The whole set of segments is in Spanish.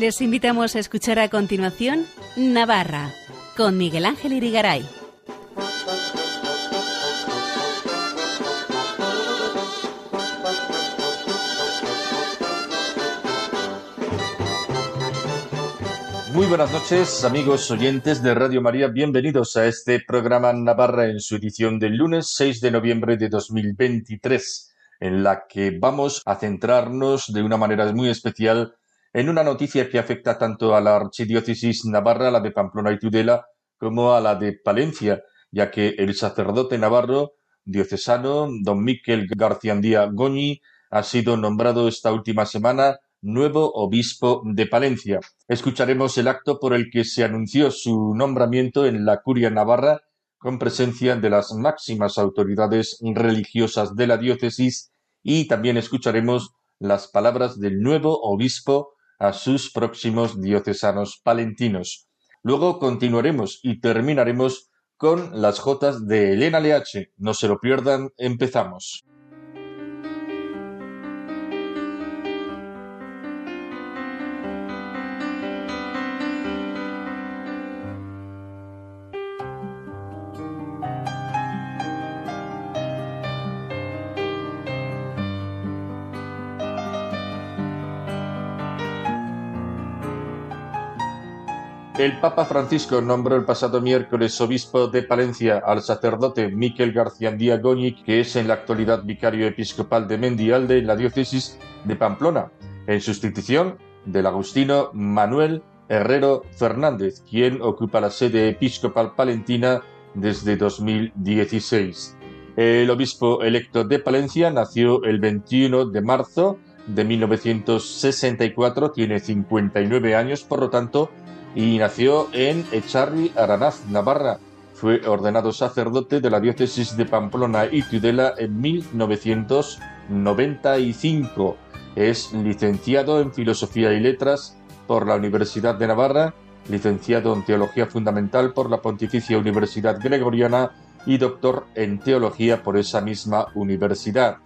Les invitamos a escuchar a continuación Navarra con Miguel Ángel Irigaray. Muy buenas noches, amigos oyentes de Radio María. Bienvenidos a este programa Navarra en su edición del lunes 6 de noviembre de 2023, en la que vamos a centrarnos de una manera muy especial en una noticia que afecta tanto a la archidiócesis navarra, la de Pamplona y Tudela, como a la de Palencia, ya que el sacerdote navarro diocesano, don Miquel Garciandía Goñi, ha sido nombrado esta última semana nuevo obispo de Palencia. Escucharemos el acto por el que se anunció su nombramiento en la curia navarra con presencia de las máximas autoridades religiosas de la diócesis y también escucharemos las palabras del nuevo obispo a sus próximos diocesanos palentinos. Luego continuaremos y terminaremos con las jotas de Elena Leache. No se lo pierdan, empezamos. El Papa Francisco nombró el pasado miércoles obispo de Palencia al sacerdote Miquel García Goñic, que es en la actualidad vicario episcopal de Mendialde en la diócesis de Pamplona, en sustitución del agustino Manuel Herrero Fernández, quien ocupa la sede episcopal palentina desde 2016. El obispo electo de Palencia nació el 21 de marzo de 1964, tiene 59 años, por lo tanto, y nació en Echarri, Aranaz, Navarra. Fue ordenado sacerdote de la diócesis de Pamplona y Tudela en 1995. Es licenciado en Filosofía y Letras por la Universidad de Navarra, licenciado en Teología Fundamental por la Pontificia Universidad Gregoriana y doctor en Teología por esa misma universidad.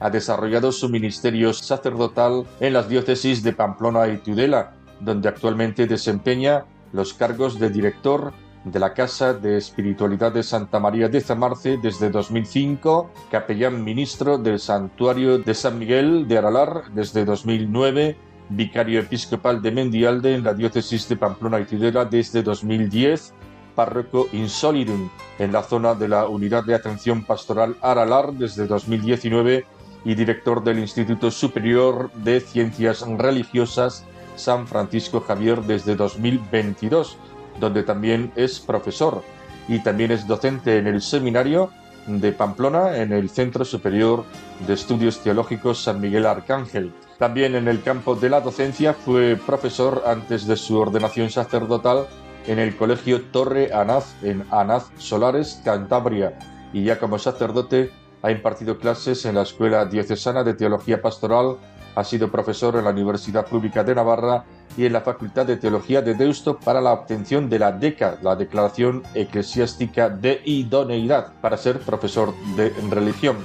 Ha desarrollado su ministerio sacerdotal en las diócesis de Pamplona y Tudela, donde actualmente desempeña los cargos de director de la Casa de Espiritualidad de Santa María de Zamarce desde 2005, capellán ministro del Santuario de San Miguel de Aralar desde 2009, vicario episcopal de Mendialde en la diócesis de Pamplona y Tudela desde 2010, párroco insolidum en la zona de la Unidad de Atención Pastoral Aralar desde 2019 y director del Instituto Superior de Ciencias Religiosas San Francisco Javier desde 2022, donde también es profesor y también es docente en el seminario de Pamplona en el Centro Superior de Estudios Teológicos San Miguel Arcángel. También en el campo de la docencia fue profesor antes de su ordenación sacerdotal en el Colegio Torre Anaz en Anaz Solares, Cantabria, y ya como sacerdote ha impartido clases en la Escuela Diocesana de Teología Pastoral ha sido profesor en la Universidad Pública de Navarra y en la Facultad de Teología de Deusto para la obtención de la DECA, la Declaración Eclesiástica de Idoneidad, para ser profesor de religión.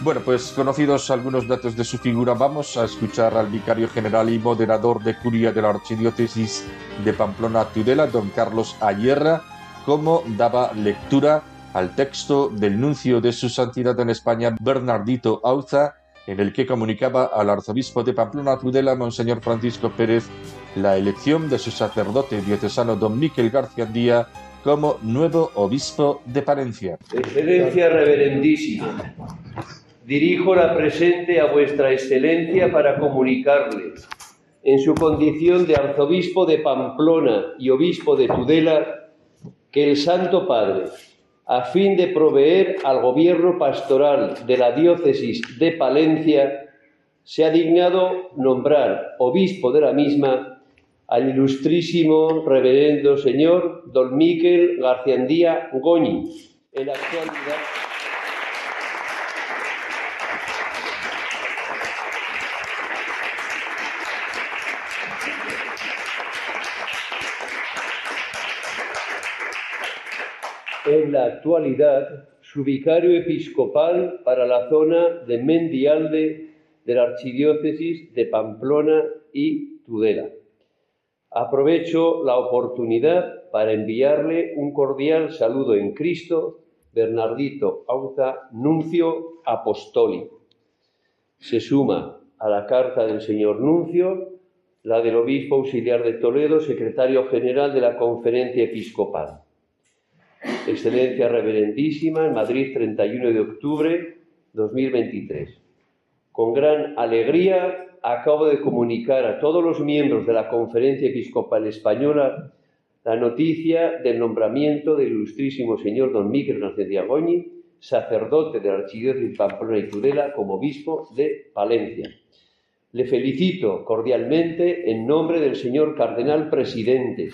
Bueno, pues conocidos algunos datos de su figura, vamos a escuchar al vicario general y moderador de curia de la Archidiócesis de Pamplona Tudela, don Carlos Ayerra, cómo daba lectura al texto del nuncio de su santidad en España, Bernardito Auza, en el que comunicaba al arzobispo de Pamplona Tudela, Monseñor Francisco Pérez, la elección de su sacerdote diocesano don Miquel García Díaz como nuevo obispo de Palencia. Excelencia reverendísima, dirijo la presente a vuestra excelencia para comunicarle, en su condición de arzobispo de Pamplona y obispo de Tudela, que el Santo Padre, a fin de proveer al gobierno pastoral de la diócesis de Palencia, se ha dignado nombrar obispo de la misma al ilustrísimo reverendo señor don Miquel Garciandía Goñi, en la actualidad su vicario episcopal para la zona de Mendialde de la Archidiócesis de Pamplona y Tudela. Aprovecho la oportunidad para enviarle un cordial saludo en Cristo, Bernardito Auza, nuncio apostólico. Se suma a la carta del señor nuncio la del obispo auxiliar de Toledo, secretario general de la conferencia episcopal. Excelencia Reverendísima, en Madrid, 31 de octubre 2023. Con gran alegría acabo de comunicar a todos los miembros de la Conferencia Episcopal Española la noticia del nombramiento del ilustrísimo señor don Miguel García Diagoñi, sacerdote de la Archidiócesis de Pamplona y Tudela, como obispo de Palencia. Le felicito cordialmente en nombre del señor cardenal presidente,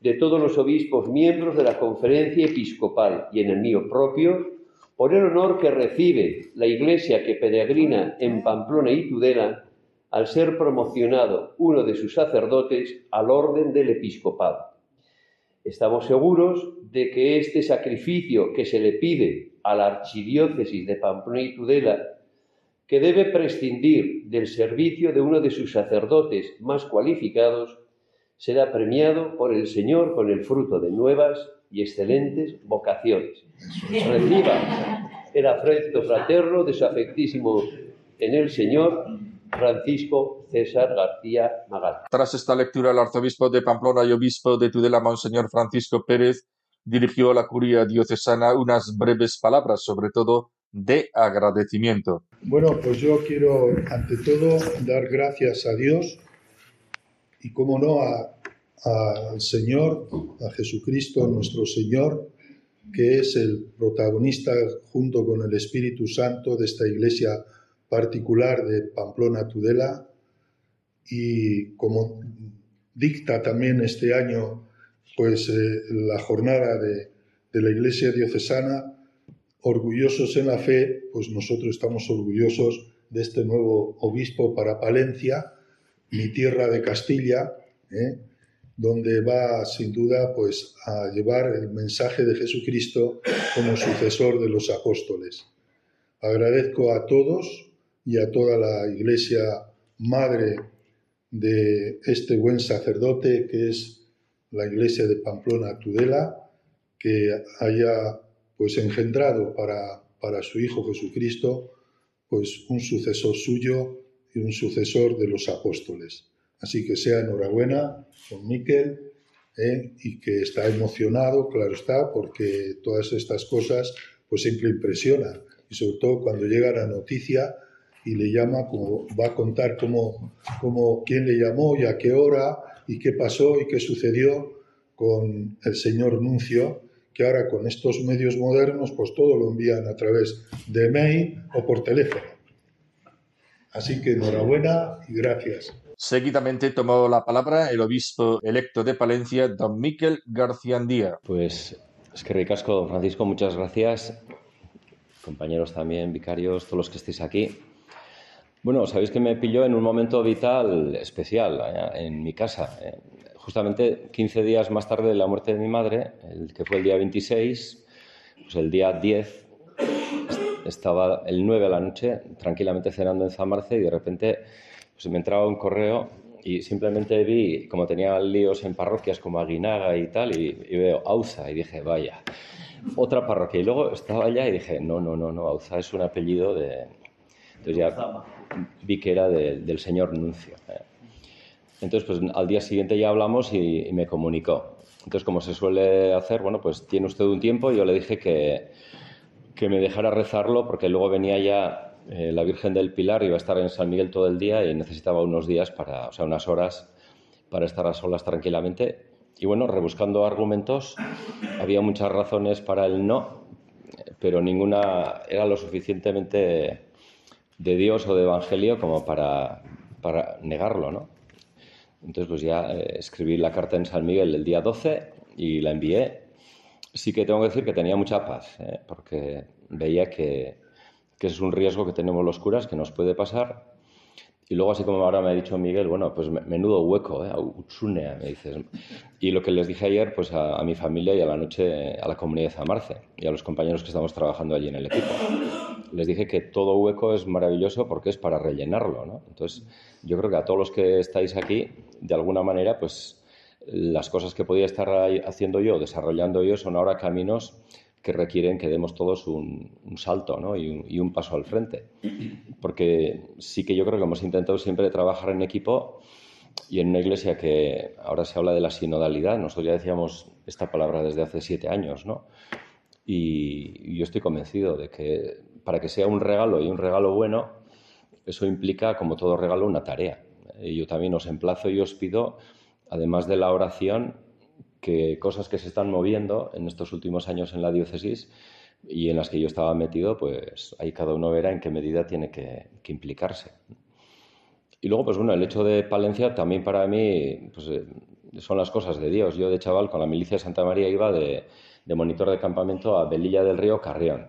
de todos los obispos miembros de la Conferencia Episcopal y en el mío propio, por el honor que recibe la Iglesia que peregrina en Pamplona y Tudela al ser promocionado uno de sus sacerdotes al orden del episcopado. Estamos seguros de que este sacrificio que se le pide a la archidiócesis de Pamplona y Tudela, que debe prescindir del servicio de uno de sus sacerdotes más cualificados, será premiado por el Señor con el fruto de nuevas y excelentes vocaciones. Reciba el afecto fraterno de su afectísimo en el Señor Francisco César García Magal. Tras esta lectura, el arzobispo de Pamplona y obispo de Tudela, Monseñor Francisco Pérez, dirigió a la curia diocesana unas breves palabras, sobre todo de agradecimiento. Bueno, pues yo quiero ante todo dar gracias a Dios y, como no, al Señor, a Jesucristo, nuestro Señor, que es el protagonista junto con el Espíritu Santo de esta iglesia particular de Pamplona Tudela. Y como dicta también este año pues eh, la jornada de, de, la Iglesia diocesana, orgullosos en la fe, pues nosotros estamos orgullosos de este nuevo obispo para Palencia, mi tierra de Castilla, ¿eh? donde va sin duda pues a llevar el mensaje de Jesucristo como sucesor de los apóstoles. Agradezco a todos y a toda la iglesia madre de este buen sacerdote que es la iglesia de Pamplona Tudela, que haya pues engendrado para, para su Hijo Jesucristo pues un sucesor suyo y un sucesor de los apóstoles. Así que sea enhorabuena con Miquel ¿eh? y que está emocionado, claro está, porque todas estas cosas pues siempre impresionan y sobre todo cuando llega la noticia y le llama, como va a contar cómo, cómo, quién le llamó y a qué hora y qué pasó y qué sucedió con el señor Nuncio, que ahora con estos medios modernos pues todo lo envían a través de mail o por teléfono. Así que enhorabuena y gracias. Seguidamente tomó la palabra el obispo electo de Palencia, don Miquel García Andía. Pues es que ricasco, Francisco, muchas gracias. Compañeros también, vicarios, todos los que estéis aquí. Bueno, sabéis que me pilló en un momento vital especial eh, en mi casa. Eh, justamente 15 días más tarde de la muerte de mi madre, el que fue el día 26, pues el día 10 estaba el 9 de la noche tranquilamente cenando en Zamarce y de repente pues, me entraba un correo y simplemente vi, como tenía líos en parroquias como Aguinaga y tal, y, veo Auza y dije, vaya, otra parroquia. Y luego estaba allá y dije, no, no, no, no, Auza es un apellido de... Entonces ya vi que era del señor Nuncio. ¿eh? Entonces, pues al día siguiente ya hablamos y, me comunicó. Entonces, como se suele hacer, bueno, pues tiene usted un tiempo. Yo le dije que, que me dejara rezarlo porque luego venía ya eh, la Virgen del Pilar, iba a estar en San Miguel todo el día y necesitaba unos días para, o sea, unas horas para estar a solas tranquilamente. Y bueno, rebuscando argumentos, había muchas razones para el no, pero ninguna era lo suficientemente de Dios o de Evangelio como para, para negarlo, ¿no? Entonces, pues ya eh, escribí la carta en San Miguel el día 12 y la envié. Sí que tengo que decir que tenía mucha paz, ¿eh? porque veía que, que es un riesgo que tenemos los curas, que nos puede pasar y luego, así como ahora me ha dicho Miguel, bueno, pues menudo hueco, ¿eh? Utsunea, me dices. Y lo que les dije ayer, pues a, mi familia y a la noche a la comunidad de Zamarce y a los compañeros que estamos trabajando allí en el equipo. Les dije que todo hueco es maravilloso porque es para rellenarlo, ¿no? Entonces, yo creo que a todos los que estáis aquí, de alguna manera, pues las cosas que podía estar haciendo yo, desarrollando yo, son ahora caminos que requieren que demos todos un, salto ¿no? y, un, paso al frente. Porque sí que yo creo que hemos intentado siempre trabajar en equipo y en una iglesia que ahora se habla de la sinodalidad. Nosotros ya decíamos esta palabra desde hace siete años, ¿no? Y, yo estoy convencido de que para que sea un regalo y un regalo bueno, eso implica, como todo regalo, una tarea. Y yo también os emplazo y os pido, además de la oración, que cosas que se están moviendo en estos últimos años en la diócesis y en las que yo estaba metido, pues ahí cada uno verá en qué medida tiene que, implicarse. Y luego, pues bueno, el hecho de Palencia también para mí pues, eh, son las cosas de Dios. Yo de chaval con la milicia de Santa María iba de, monitor de campamento a Belilla del Río Carrión.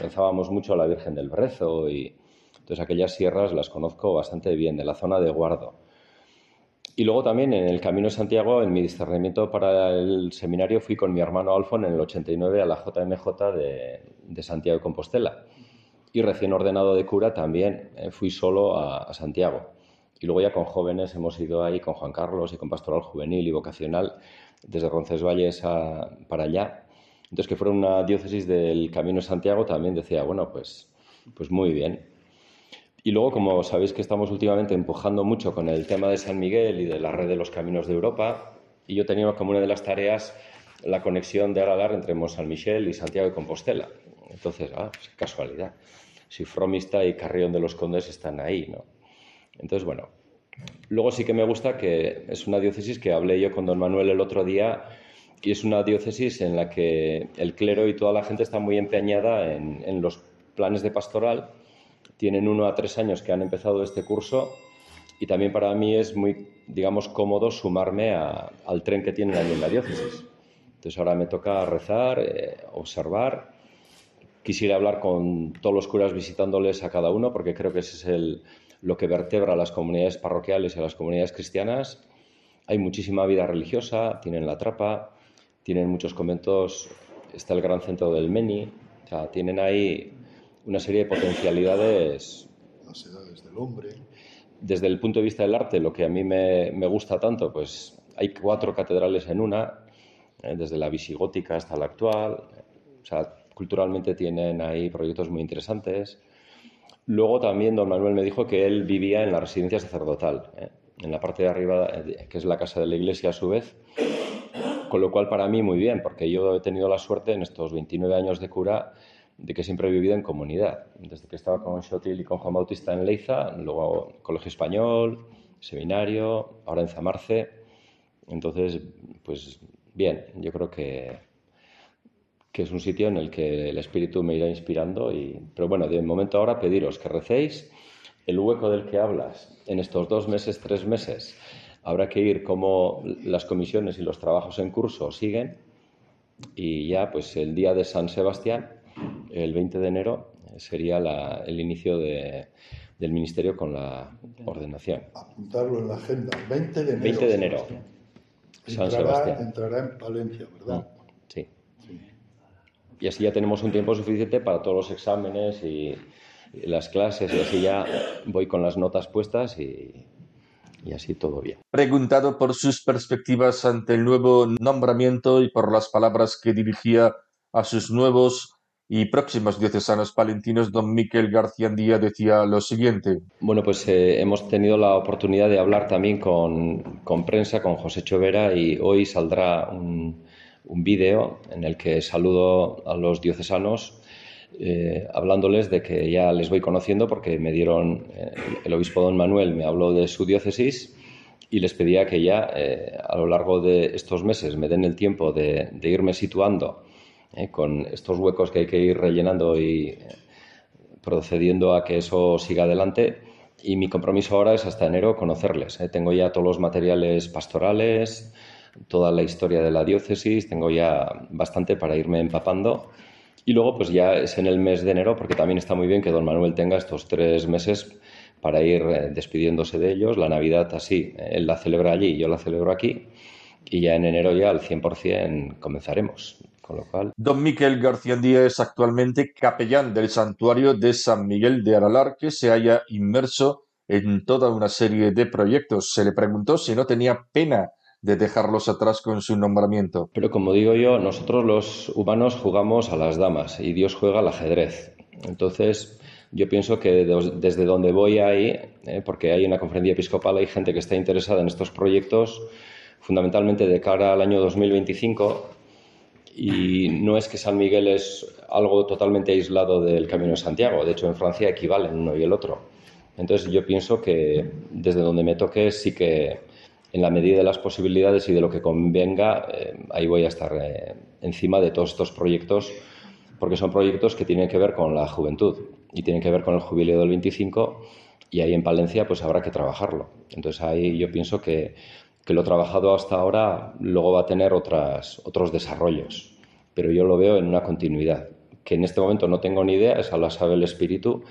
rezábamos mucho a la Virgen del Brezo y entonces aquellas sierras las conozco bastante bien, de la zona de Guardo. Y luego también en el Camino de Santiago, en mi discernimiento para el seminario, fui con mi hermano Alfon en el 89 a la JMJ de, Santiago de Compostela. Y recién ordenado de cura también eh, fui solo a, Santiago. Y luego ya con jóvenes hemos ido ahí con Juan Carlos y con Pastoral Juvenil y Vocacional desde Roncesvalles a, para allá. Entonces que fuera una diócesis del Camino de Santiago también decía, bueno, pues, pues muy bien. Y luego, como sabéis que estamos últimamente empujando mucho con el tema de San Miguel y de la red de los caminos de Europa, y yo tenía como una de las tareas la conexión de Aralar entre Mont San Michel y Santiago de Compostela. Entonces, ah, pues casualidad. Si Fromista y Carrión de los Condes están ahí, ¿no? Entonces, bueno. Luego sí que me gusta que es una diócesis que hablé yo con don Manuel el otro día y es una diócesis en la que el clero y toda la gente está muy empeñada en, en los planes de pastoral tienen uno a tres años que han empezado este curso y también para mí es muy, digamos, cómodo sumarme al tren que tienen ahí en la diócesis. Entonces ahora me toca rezar, eh, observar. Quisiera hablar con todos los curas visitándoles a cada uno porque creo que ese es el, lo que vertebra a las comunidades parroquiales y a las comunidades cristianas. Hay muchísima vida religiosa, tienen la trapa, tienen muchos conventos, está el gran centro del Meni, o sea, tienen ahí una serie de potencialidades. Las edades del hombre. Desde el punto de vista del arte, lo que a mí me, me gusta tanto, pues hay cuatro catedrales en una, eh, desde la visigótica hasta la actual. O sea, culturalmente tienen ahí proyectos muy interesantes. Luego también don Manuel me dijo que él vivía en la residencia sacerdotal, eh, en la parte de arriba, eh, que es la casa de la iglesia a su vez. Con lo cual para mí muy bien, porque yo he tenido la suerte en estos 29 años de cura de que siempre he vivido en comunidad. Desde que estaba con Shotil y con Juan Bautista en Leiza, luego Colegio Español, Seminario, ahora en Zamarce. Entonces, pues bien, yo creo que, que es un sitio en el que el Espíritu me irá inspirando. Y, pero bueno, de momento ahora pediros que recéis el hueco del que hablas en estos dos meses, tres meses. Habrá que ir como las comisiones y los trabajos en curso siguen y ya pues el día de San Sebastián el 20 de enero sería el inicio del ministerio con la ordenación. Apuntarlo en la agenda. 20 de enero. 20 de enero. San entrará, Sebastián. Entrará en Palencia, ¿verdad? Mm, sí. Y así ya tenemos un tiempo suficiente para todos los exámenes y, las clases y así ya voy con las notas puestas y, y así todo bien. Preguntado por sus perspectivas ante el nuevo nombramiento y por las palabras que dirigía a sus nuevos y próximos diocesanos palentinos, don Miquel García Díaz decía lo siguiente. Bueno, pues eh, hemos tenido la oportunidad de hablar también con, con prensa, con José Chovera, y hoy saldrá un, un vídeo en el que saludo a los diocesanos eh, hablándoles de que ya les voy conociendo porque me dieron, eh, el obispo don Manuel me habló de su diócesis y les pedía que ya a lo largo de estos meses me den el tiempo de, de irme situando ¿eh? con estos huecos que hay que ir rellenando y eh, procediendo a que eso siga adelante. Y mi compromiso ahora es hasta enero conocerles. ¿eh? Tengo ya todos los materiales pastorales, toda la historia de la diócesis, tengo ya bastante para irme empapando. Y luego, pues ya es en el mes de enero, porque también está muy bien que don Manuel tenga estos tres meses para ir despidiéndose de ellos. La Navidad así, él la celebra allí, yo la celebro aquí. Y ya en enero ya al 100% comenzaremos. Don Miquel García Díaz es actualmente capellán del santuario de San Miguel de Aralar, que se haya inmerso en toda una serie de proyectos. Se le preguntó si no tenía pena de dejarlos atrás con su nombramiento. Pero como digo yo, nosotros los humanos jugamos a las damas y Dios juega al ajedrez. Entonces, yo pienso que desde donde voy ahí, eh, porque hay una conferencia episcopal, hay gente que está interesada en estos proyectos, fundamentalmente de cara al año 2025, y no es que San Miguel es algo totalmente aislado del Camino de Santiago, de hecho en Francia equivalen uno y el otro. Entonces yo pienso que desde donde me toque sí que en la medida de las posibilidades y de lo que convenga, eh, ahí voy a estar eh, encima de todos estos proyectos, porque son proyectos que tienen que ver con la juventud y tienen que ver con el jubileo del 25 y ahí en Palencia pues habrá que trabajarlo. Entonces ahí yo pienso que, que lo trabajado hasta ahora luego va a tener otras, otros desarrollos, pero yo lo veo en una continuidad, que en este momento no tengo ni idea, esa la sabe el espíritu,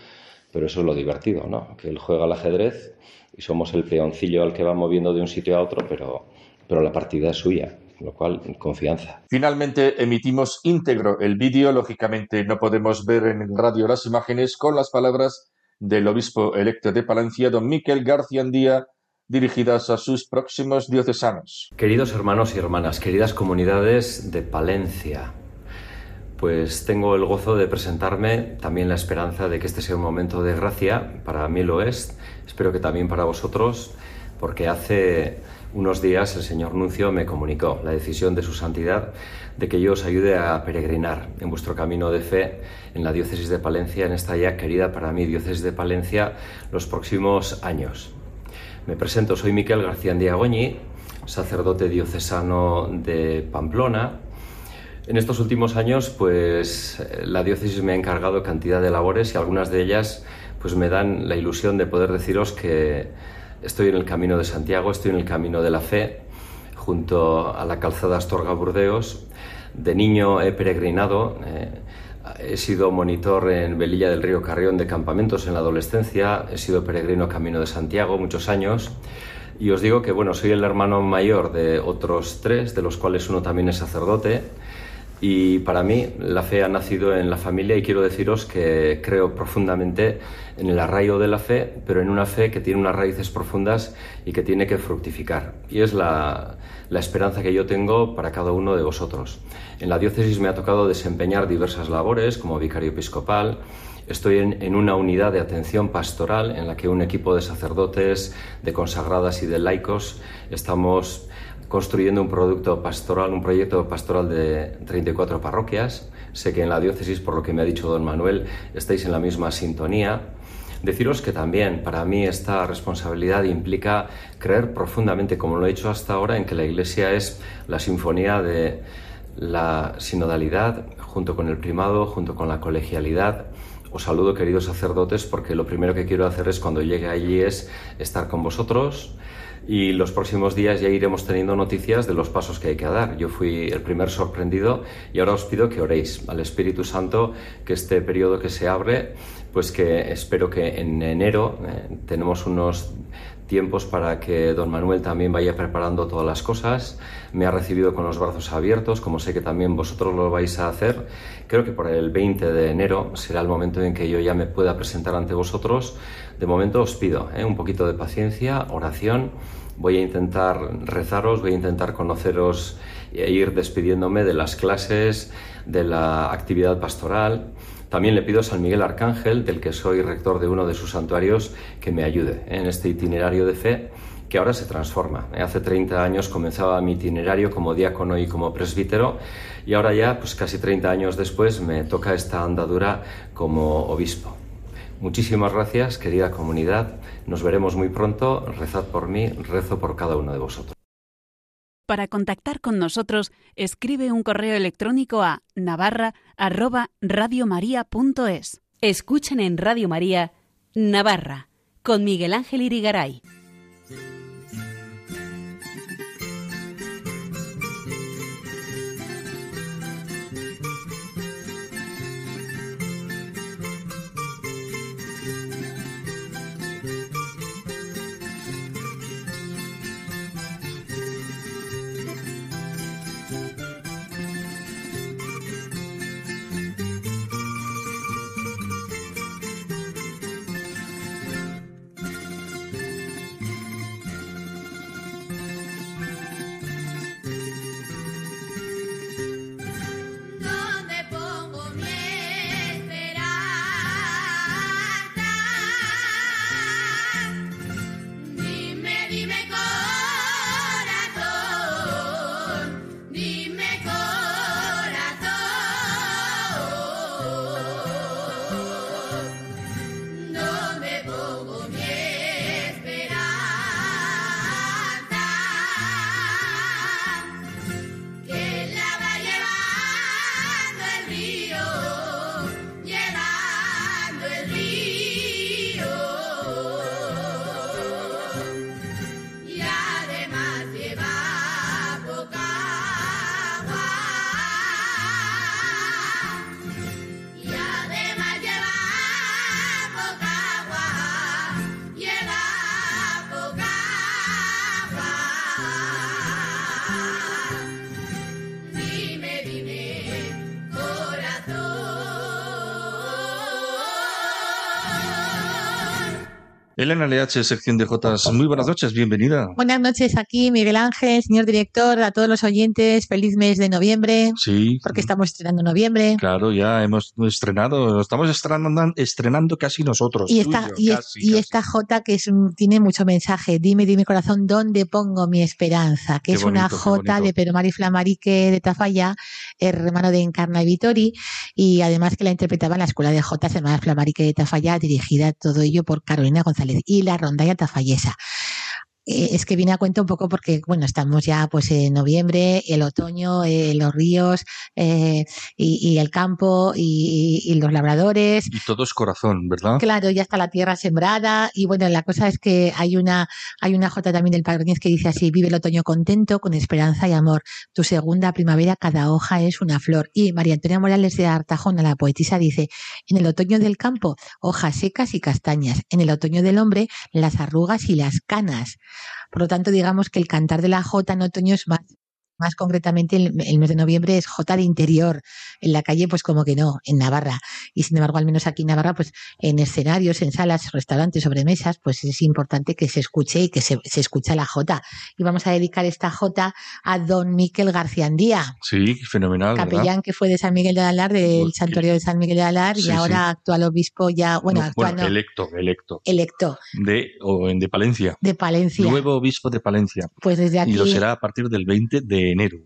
pero eso es lo divertido, ¿no? Que él juega al ajedrez y somos el peoncillo al que va moviendo de un sitio a otro, pero, pero la partida es suya, lo cual, confianza. Finalmente, emitimos íntegro el vídeo, lógicamente no podemos ver en radio las imágenes, con las palabras del obispo electo de Palencia, don Miquel García Andía, dirigidas a sus próximos diocesanos. Queridos hermanos y hermanas, queridas comunidades de Palencia, pues tengo el gozo de presentarme, también la esperanza de que este sea un momento de gracia, para mí lo es, espero que también para vosotros, porque hace unos días el señor Nuncio me comunicó la decisión de su santidad de que yo os ayude a peregrinar en vuestro camino de fe en la diócesis de Palencia, en esta ya querida para mí diócesis de Palencia, los próximos años. Me presento, soy Miquel García Diagoñi, sacerdote diocesano de Pamplona, en estos últimos años, pues la diócesis me ha encargado cantidad de labores y algunas de ellas pues me dan la ilusión de poder deciros que estoy en el camino de Santiago, estoy en el camino de la fe, junto a la calzada Astorga Burdeos. De niño he peregrinado, eh, he sido monitor en Velilla del Río Carrión de campamentos en la adolescencia, he sido peregrino camino de Santiago muchos años. Y os digo que bueno, soy el hermano mayor de otros tres, de los cuales uno también es sacerdote. Y para mí la fe ha nacido en la familia y quiero deciros que creo profundamente en el arraigo de la fe, pero en una fe que tiene unas raíces profundas y que tiene que fructificar. Y es la, la esperanza que yo tengo para cada uno de vosotros. En la diócesis me ha tocado desempeñar diversas labores como vicario episcopal, Estoy en, en, una unidad de atención pastoral en la que un equipo de sacerdotes, de consagradas y de laicos estamos construyendo un producto pastoral, un proyecto pastoral de 34 parroquias. Sé que en la diócesis, por lo que me ha dicho don Manuel, estáis en la misma sintonía. Deciros que también para mí esta responsabilidad implica creer profundamente, como lo he hecho hasta ahora, en que la Iglesia es la sinfonía de la sinodalidad, junto con el primado, junto con la colegialidad. Os saludo, queridos sacerdotes, porque lo primero que quiero hacer es cuando llegue allí es estar con vosotros, y los próximos días ya iremos teniendo noticias de los pasos que hay que dar. Yo fui el primer sorprendido y ahora os pido que oréis al Espíritu Santo que este periodo que se abre, pues que espero que en enero eh, tenemos unos tiempos para que don Manuel también vaya preparando todas las cosas. Me ha recibido con los brazos abiertos, como sé que también vosotros lo vais a hacer. Creo que por el 20 de enero será el momento en que yo ya me pueda presentar ante vosotros. De momento os pido ¿eh? un poquito de paciencia, oración. Voy a intentar rezaros, voy a intentar conoceros e ir despidiéndome de las clases, de la actividad pastoral también le pido a San Miguel Arcángel, del que soy rector de uno de sus santuarios, que me ayude en este itinerario de fe que ahora se transforma. Hace 30 años comenzaba mi itinerario como diácono y como presbítero y ahora ya, pues casi 30 años después, me toca esta andadura como obispo. Muchísimas gracias, querida comunidad. Nos veremos muy pronto. Rezad por mí, rezo por cada uno de vosotros. Para contactar con nosotros, escribe un correo electrónico a navarra@radiomaria.es. Escuchen en Radio María Navarra con Miguel Ángel Irigaray. Elena LH, sección de Jotas. Muy buenas noches, bienvenida. Buenas noches aquí, Miguel Ángel, señor director, a todos los oyentes. Feliz mes de noviembre. Sí. Porque estamos estrenando noviembre. Claro, ya hemos estrenado, estamos estrenando, estrenando casi nosotros. Y esta, y, casi, y casi. esta J que es tiene mucho mensaje. Dime, dime corazón, ¿dónde pongo mi esperanza? Que Qué es una bonito, qué J bonito. de Pero Mari Flamarique de Tafalla, hermano de Encarna y Vitori, y además que la interpretaba en la Escuela de Jotas, hermana Flamarique de Tafalla, dirigida todo ello por Carolina González y la rondalla tafallesa. Eh, Es que viene a cuento un poco porque, bueno, estamos ya pues en noviembre, el otoño, eh, los ríos eh, y, y el campo y, y- los labradores. Y todo es corazón, ¿verdad? Claro, ya está la tierra sembrada y bueno, la cosa es que hay una hay una jota también del Padronés que dice así, vive el otoño contento, con esperanza y amor. Tu segunda primavera, cada hoja es una flor. Y María Antonia Morales de Artajona, la poetisa, dice, en el otoño del campo, hojas secas y castañas. En el otoño del hombre, las arrugas y las canas. Por lo tanto, digamos que el cantar de la jota en otoño es más más concretamente el, el mes de noviembre es Jota de interior. En la calle, pues como que no, en Navarra. Y sin embargo, al menos aquí en Navarra, pues en escenarios, en salas, restaurantes, sobremesas, pues es importante que se escuche y que se, se escucha la Jota. Y vamos a dedicar esta Jota a don Miquel García Andía, Sí, fenomenal, ¿verdad? capellán que fue de San Miguel de Alar, del santuario de San Miguel de Alar, y Sí, ahora actual obispo ya, bueno, No, actual bueno, no, electo, electo. electo De, o en de Palencia. de Palencia. Nuevo obispo de Palencia. Pues desde aquí. Y lo será a partir del 20 de enero.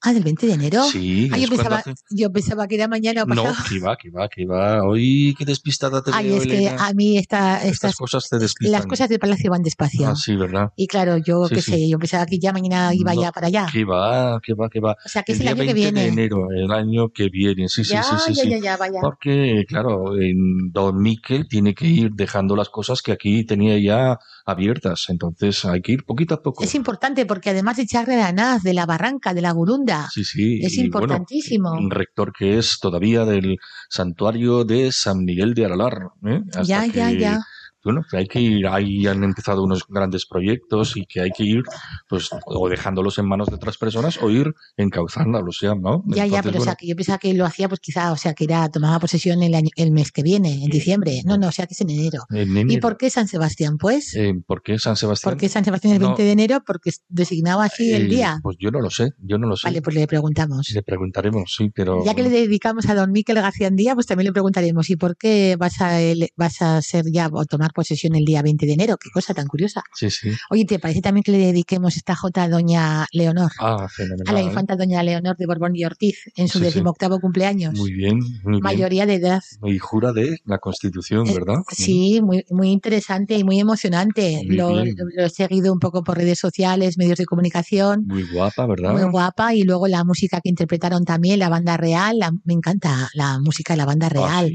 Ah, del 20 de enero. Sí, Ah, yo es pensaba, hace- yo pensaba que era mañana o No, pasado. que va, que va, que va. Hoy qué despistada te Ay, veo, es que Elena. a mí esta, Estas estas, cosas te despistan. las cosas del palacio van despacio. Ah, sí, ¿verdad? Y claro, yo Sí, qué sí. sé, yo pensaba que ya mañana iba No, ya para allá. Que va, que va, que va. O sea, que es el el día año que 20 de viene. enero, el año que viene. Sí, sí, ya, sí, sí. ya, sí. ya, ya, vaya. Porque, claro, en Don Miquel tiene que ir dejando las cosas que aquí tenía ya abiertas. Entonces hay que ir poquito a poco. Es importante porque además de echarle la naz de la barranca, de la gurunda, Sí, sí. es y bueno, importantísimo. un rector que es todavía del santuario de San Miguel de Aralar. ¿eh? Hasta ya, ya, que, ya. Bueno, que hay que ir, ahí han empezado unos grandes proyectos y que hay que ir, pues, o dejándolos en manos de otras personas o ir encauzándolos ya, ¿no? Ya, ya, pero o sea, que yo pensaba que lo hacía, pues quizá, o sea, que era, tomaba posesión el, año, el mes que viene, en diciembre. No, no, o sea, que es en enero. en ¿Y por qué San Sebastián, pues? Eh, ¿por qué San Sebastián? ¿Por qué San Sebastián el No. 20 de enero? Porque es designado así el día. Pues yo no lo sé, yo no lo sé. Vale, pues le preguntamos. Le preguntaremos, sí, pero... Ya que le dedicamos a don Miquel García Andía, pues también le preguntaremos, ¿y por qué vas a, vas a ser ya o tomar posesión el día 20 de enero? Qué cosa tan curiosa. Sí, sí. Oye, ¿te parece también que le dediquemos esta Jota a doña Leonor? Ah, a la infanta doña Leonor de Borbón y Ortiz en su Sí, decimoctavo cumpleaños. Muy bien, muy bien. Mayoría de edad. Y jura de la Constitución, Eh, ¿verdad? Sí, muy, muy interesante y muy emocionante. Muy lo, he seguido un poco por redes sociales, medios de comunicación. Muy guapa, ¿verdad? Muy guapa. Y luego la música que interpretaron también, la banda real. la- me encanta la música de la banda Ah, real.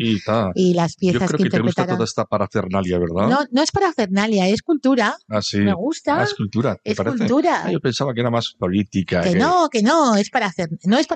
Y las Yo piezas creo que que te gusta interpretaron. toda esta parafernalia, ¿verdad? No, no es para Fernalia, es cultura. Ah, sí. Me gusta. Ah, es cultura, ¿te es parece? cultura. Ah, yo pensaba que era más política. Que no, que no, es para hacer, no es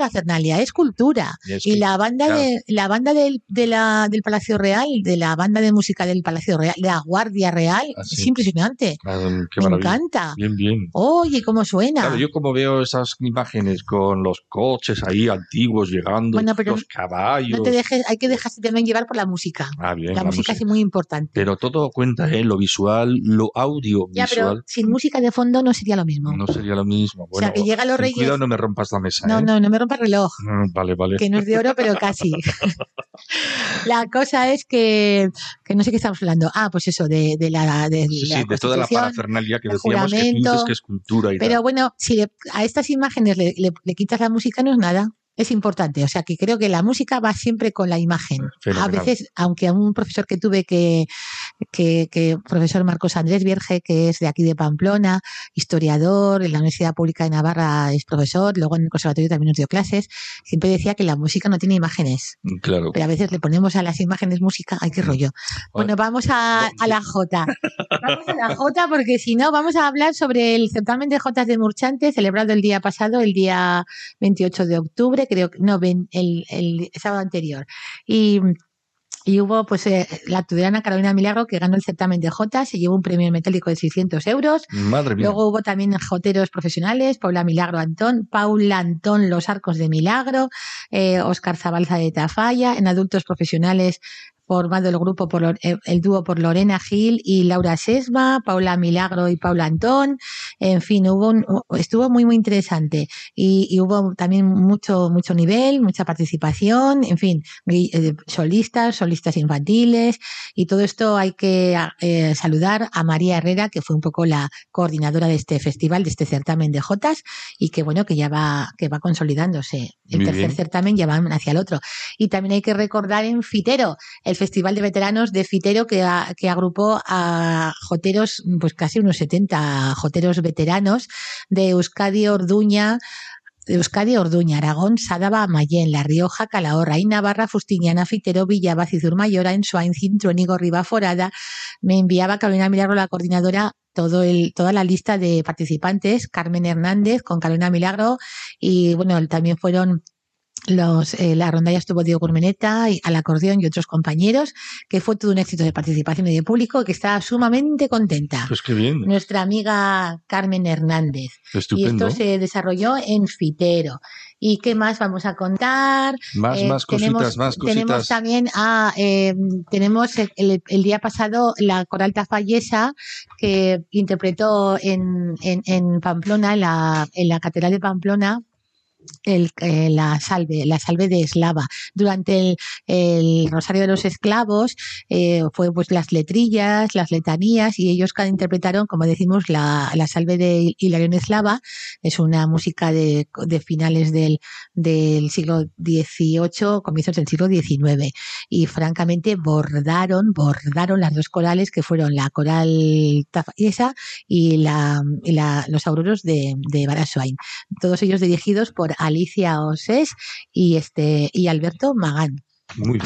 es cultura. Y es Y que- la banda claro. de la banda del, de la, del Palacio Real, de la banda de música del Palacio Real, de la Guardia Real, Ah, sí. es impresionante. Qué Me encanta. Bien, bien. Oye, cómo suena. Claro, yo como veo esas imágenes con los coches ahí antiguos llegando, Bueno, pero los caballos. no te dejes, hay que dejarse también llevar por la música. Ah, bien, la, la música música. es muy importante. Pero todo cuenta, ¿eh? Lo visual, lo ya, audiovisual. pero sin música de fondo no sería lo mismo. No sería lo mismo. O sea, Bueno, que llega los reyes- Cuidado, no me rompas la mesa. no, ¿eh? no, no me rompa el reloj. Mm, Vale, vale. que no es de oro, pero casi. la cosa es que, que no sé qué estamos hablando. Ah, pues eso, de, de la, de, Sí, la sí, de toda la parafernalia que decíamos que tú dices que es cultura y Pero tal. bueno, si le- a estas imágenes le, le- le quitas la música, no es nada. Es importante. O sea, que creo que la música va siempre con la imagen. A Fenomenal. veces, aunque a un profesor que tuve que, que, que profesor Marcos Andrés Vierge, que es de aquí de Pamplona, historiador, en la Universidad Pública de Navarra es profesor, luego en el conservatorio también nos dio clases, siempre decía que la música no tiene imágenes. Claro. Pero a veces le ponemos a las imágenes música, ay, qué rollo. Bueno, vamos a, a la J. Vamos a la J porque si no, vamos a hablar sobre el certamen de Jotas de Murchante celebrado el día pasado, el día 28 de octubre, creo que, no, ven- el, el sábado anterior. Y, y hubo pues eh, la tudelana Carolina Milagro que ganó el certamen de Jotas, se llevó un premio metálico de 600 euros. Madre mía. Luego hubo también joteros profesionales, Paula Milagro Antón, Paula Antón Los Arcos de Milagro, eh, Oscar Zabalza de Tafalla, en adultos profesionales formado el grupo por eh, el, dúo por Lorena Gil y Laura Sesma, Paula Milagro y Paula Antón. En fin, hubo estuvo muy muy interesante y, hubo también mucho mucho nivel, mucha participación, en fin, eh, solistas, solistas infantiles y todo esto hay que eh, saludar a María Herrera que fue un poco la coordinadora de este festival, de este certamen de Jotas y que bueno que ya va que va consolidándose. El tercer certamen ya va hacia el otro. Y también hay que recordar en Fitero, el Festival de Veteranos de Fitero que, agrupó a joteros, pues casi unos 70 joteros veteranos de Euskadi, Orduña, Euskadi, Orduña, Aragón, Sádava, Mayén, La Rioja, Calahorra y Navarra, Fustiñana, Fitero, Villaba, Cizurmayora, Ensuain, Cintruénigo, Riba Forada. Me enviaba Carolina Milagro, la coordinadora, todo el, toda la lista de participantes, Carmen Hernández con Carolina Milagro y bueno, también fueron los, eh, la ronda ya estuvo Diego Curmeneta y al acordeón y otros compañeros, que fue todo un éxito de participación y de público, que estaba sumamente contenta. Pues qué bien. Nuestra amiga Carmen Hernández. Estupendo. Y esto se desarrolló en Fitero. ¿Y qué más vamos a contar? Más, eh, más cositas, más cositas. Tenemos también a, eh, tenemos el, día pasado la coral Tafallesa que interpretó en, en, en Pamplona, en la, en la Catedral de Pamplona, el, eh, la salve, la salve de Eslava. Durante el, Rosario de los Esclavos eh, fue pues las letrillas, las letanías y ellos interpretaron, como decimos, la, la salve de Hilarión Eslava. Es una música de, de finales del, del siglo XVIII, comienzos del siglo XIX. Y francamente bordaron, bordaron las dos corales que fueron la coral Tafayesa y, la, y la, los auroros de, de Baraswain. Todos ellos dirigidos por Alicia Oses y este y Alberto Magán.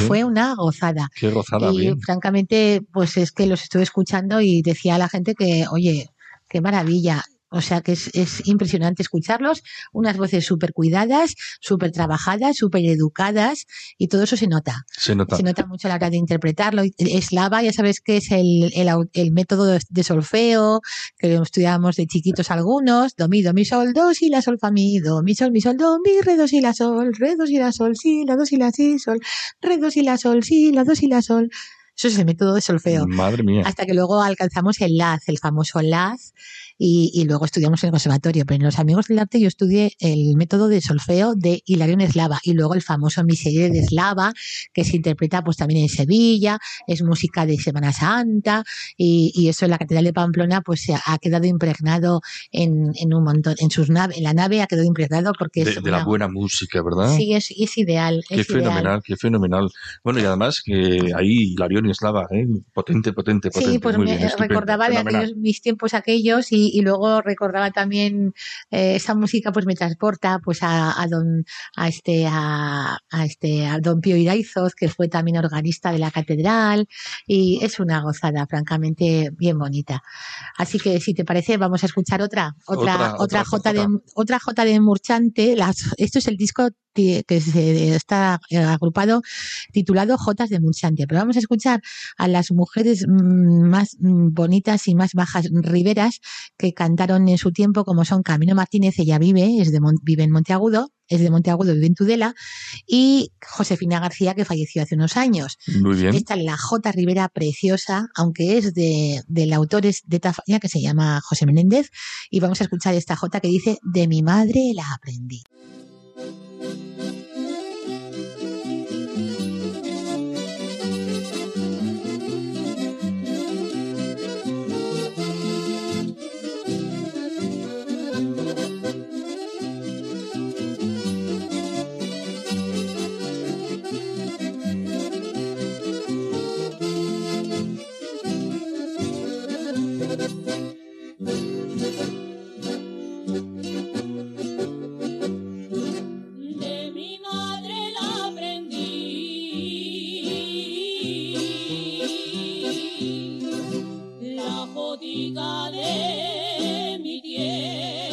Fue una gozada. Qué gozada, y francamente, pues es que los estuve escuchando y decía a la gente que, oye, qué maravilla. O sea que es, es impresionante escucharlos, unas voces súper cuidadas, súper trabajadas, súper educadas y todo eso se nota. Se nota. Se nota mucho a la hora de interpretarlo. Eslava, ya sabes que es el, el, el método de solfeo, que estudiábamos de chiquitos algunos, do, mi, do, mi, sol, do, si, la, sol, fa, mi, do, mi, sol, mi, sol, do, mi, re, do, si, la, sol, re, do, si, la, sol, si, la, do, si, la, si, sol, re, do, si, la, sol, si, la, do, si, la, sol. Eso es el método de solfeo. Madre mía. Hasta que luego alcanzamos el laz, el famoso laz, y, luego estudiamos en el conservatorio. Pero en los Amigos del Arte yo estudié el método de solfeo de Hilarión Eslava y luego el famoso Miseria de Eslava, que se interpreta pues también en Sevilla, es música de Semana Santa y, eso en la Catedral de Pamplona pues se ha quedado impregnado en, un montón, en sus naves, en la nave ha quedado impregnado porque de, es de la buena música, ¿verdad? Sí, es, ideal. Qué fenomenal, qué fenomenal. Bueno, y además que ahí Hilarión Eslava, ¿eh? potente, potente, potente. Sí, pues me recordaba de aquellos, mis tiempos aquellos y, y luego recordaba también eh, esa música pues me transporta pues a, a don a este a, a, este a don Pío Iraizoz que fue también organista de la catedral y es una gozada francamente bien bonita. Así que si te parece vamos a escuchar otra otra otra, J de otra J de Murchante las, esto es el disco que se está agrupado titulado Jotas de Murchante pero vamos a escuchar a las mujeres mm, más mm, bonitas y más bajas riberas que cantaron en su tiempo, como son Camino Martínez, ella vive, es de, vive en Monteagudo, es de Monteagudo, vive en Tudela, y Josefina García, que falleció hace unos años. Muy bien. Esta es la J. Rivera preciosa, aunque es de, del autor de Tafalla, que se llama José Menéndez, y vamos a escuchar esta J que dice, de mi madre la aprendí. botica de mi tierra.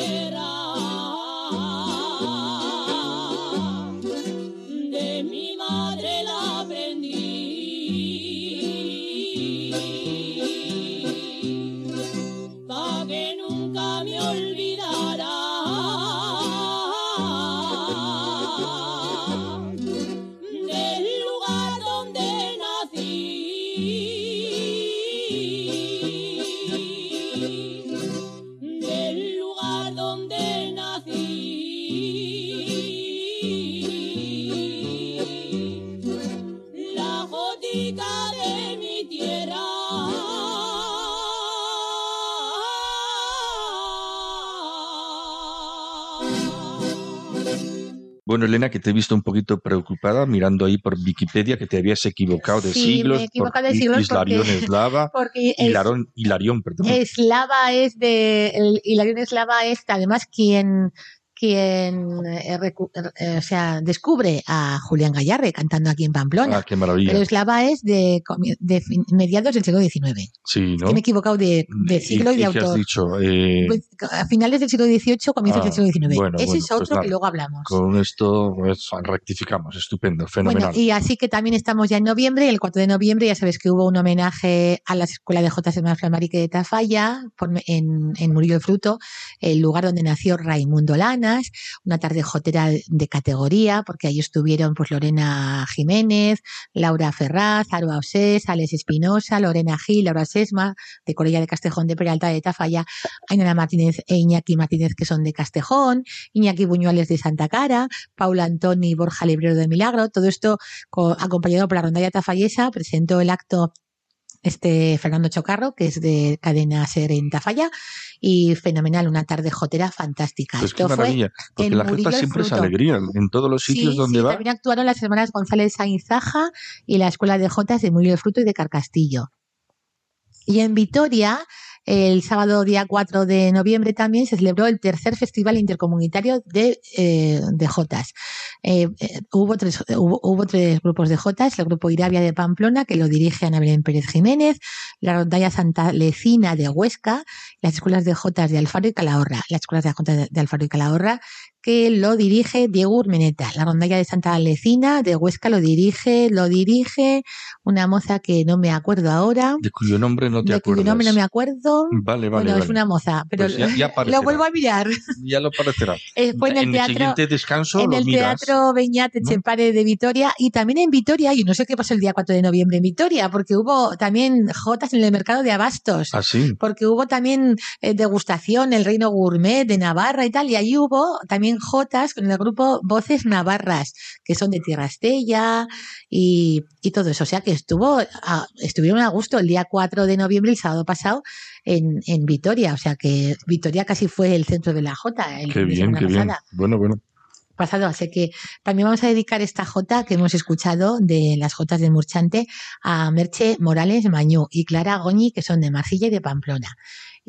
Bueno, Elena, que te he visto un poquito preocupada mirando ahí por Wikipedia que te habías equivocado de Sí, siglos. me he equivocado de siglos Hilarión porque- eslava. Porque es- Hilarón, Hilarión, perdón. Eslava es de. Hilarión Eslava es además quien quien eh, recu- eh, o sea, descubre a Julián Gallarre cantando aquí en Pamplona. Ah, qué maravilla. Pero Eslava es de, de mediados del siglo XIX. sí, ¿no? Que me he equivocado de, de siglo y, de has autor. dicho? Eh, Pues, a finales del siglo XVIII, comienzos Ah, del siglo XIX. bueno, Ese bueno, es otro pues nada. que luego hablamos. con esto pues, rectificamos. Estupendo, fenomenal. Bueno, y así que también estamos ya en noviembre, y el 4 de noviembre ya sabes que hubo un homenaje a la Escuela de Jotas de Marflamarique de Tafalla por- en, en Murillo el Fruto, el lugar donde nació Raimundo Una tarde jotera de categoría, porque ahí estuvieron pues Lorena Jiménez, Laura Ferraz, Aroa Osés, Alex Espinosa, Lorena Gil, Laura Sesma, de Corella de Castejón de Peralta de Tafalla, Ainara Martínez e Iñaki Martínez, que son de Castejón, Iñaki Buñuales de Santa Cara, Paula Antoni Borja Librero de Milagro. Todo esto co- acompañado por la rondalla tafallesa. Presentó el acto este Fernando Chocarro, que es de Cadena Ser en Tafalla, y fenomenal, una tarde jotera fantástica. Pues Esto fue maravilla. Porque en la Murillo siempre es alegría. En todos los sitios Sí, donde sí, va. También actuaron las hermanas González Sainzaja y la Escuela de Jotas de Murillo del Fruto y de Carcastillo. Y en Vitoria, el sábado día 4 de noviembre también se celebró el tercer Festival Intercomunitario de, eh, de Jotas. Eh, eh, hubo, tres, hubo, tres grupos de Jotas, el grupo Irabia de Pamplona, que lo dirige Ana Belén Pérez Jiménez, la rondalla Santa Lecina de Huesca, las escuelas de Jotas de Alfaro y Calahorra, las escuelas de Jotas de Alfaro y Calahorra, que lo dirige Diego Urmeneta. La rondalla de Santa Lecina de Huesca lo dirige, lo dirige una moza que no me acuerdo ahora, De cuyo nombre no te de cuyo acuerdas. nombre no me acuerdo. Vale, vale. bueno, es vale. una moza, pero Pues ya- ya lo vuelvo a mirar. Ya lo parecerá. Eh, fue en el el teatro. siguiente descanso En lo el miras. Teatro Beñat ¿no? Echepare de Vitoria y también en Vitoria, y no sé qué pasó el día 4 de noviembre en Vitoria, porque hubo también jotas en el mercado de abastos Así. porque hubo también eh, degustación, el Reino Gourmet de Navarra y tal, y ahí hubo también jotas con el grupo Voces Navarras, que son de Tierra Estella y, y todo eso. O sea que estuvo a- estuvieron a gusto el día 4 de noviembre, el sábado pasado, en, en Vitoria. O sea que Vitoria casi fue el centro de la jota el Qué de bien, qué bien. pasada Bueno, bueno. pasado. Así que también vamos a dedicar esta jota que hemos escuchado de las jotas del Murchante a Merche Morales Mañú y Clara Goñi, que son de Marcilla y de Pamplona.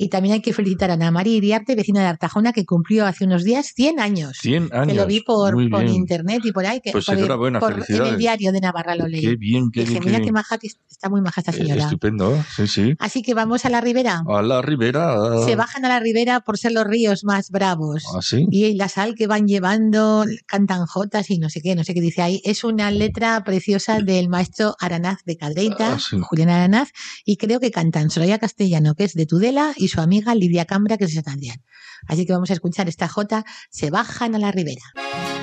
Y también hay que felicitar a Ana María Iriarte, vecina de Artajona, que cumplió hace unos días 100 años. 100 años. Que lo vi por, internet y por ahí. Que Pues por, enhorabuena, por- en el diario de Navarra lo leí. Qué bien, qué Dije, bien, qué mira bien. qué maja, que está muy maja esta Eh, señora. Estupendo, sí, sí. Así que vamos a la ribera. A la ribera. Se bajan a la ribera por ser los ríos más bravos. Así. Y la sal que van llevando, cantan jotas y no sé qué, no sé qué dice ahí. Es una letra preciosa del maestro Aranaz de Cadreita, Ah, sí. Julián Aranaz, y creo que cantan Soraya Castellano, que es de Tudela, y su amiga Lidia Cambra, que San Adrián. Así que vamos a escuchar esta jota, Se bajan a la ribera.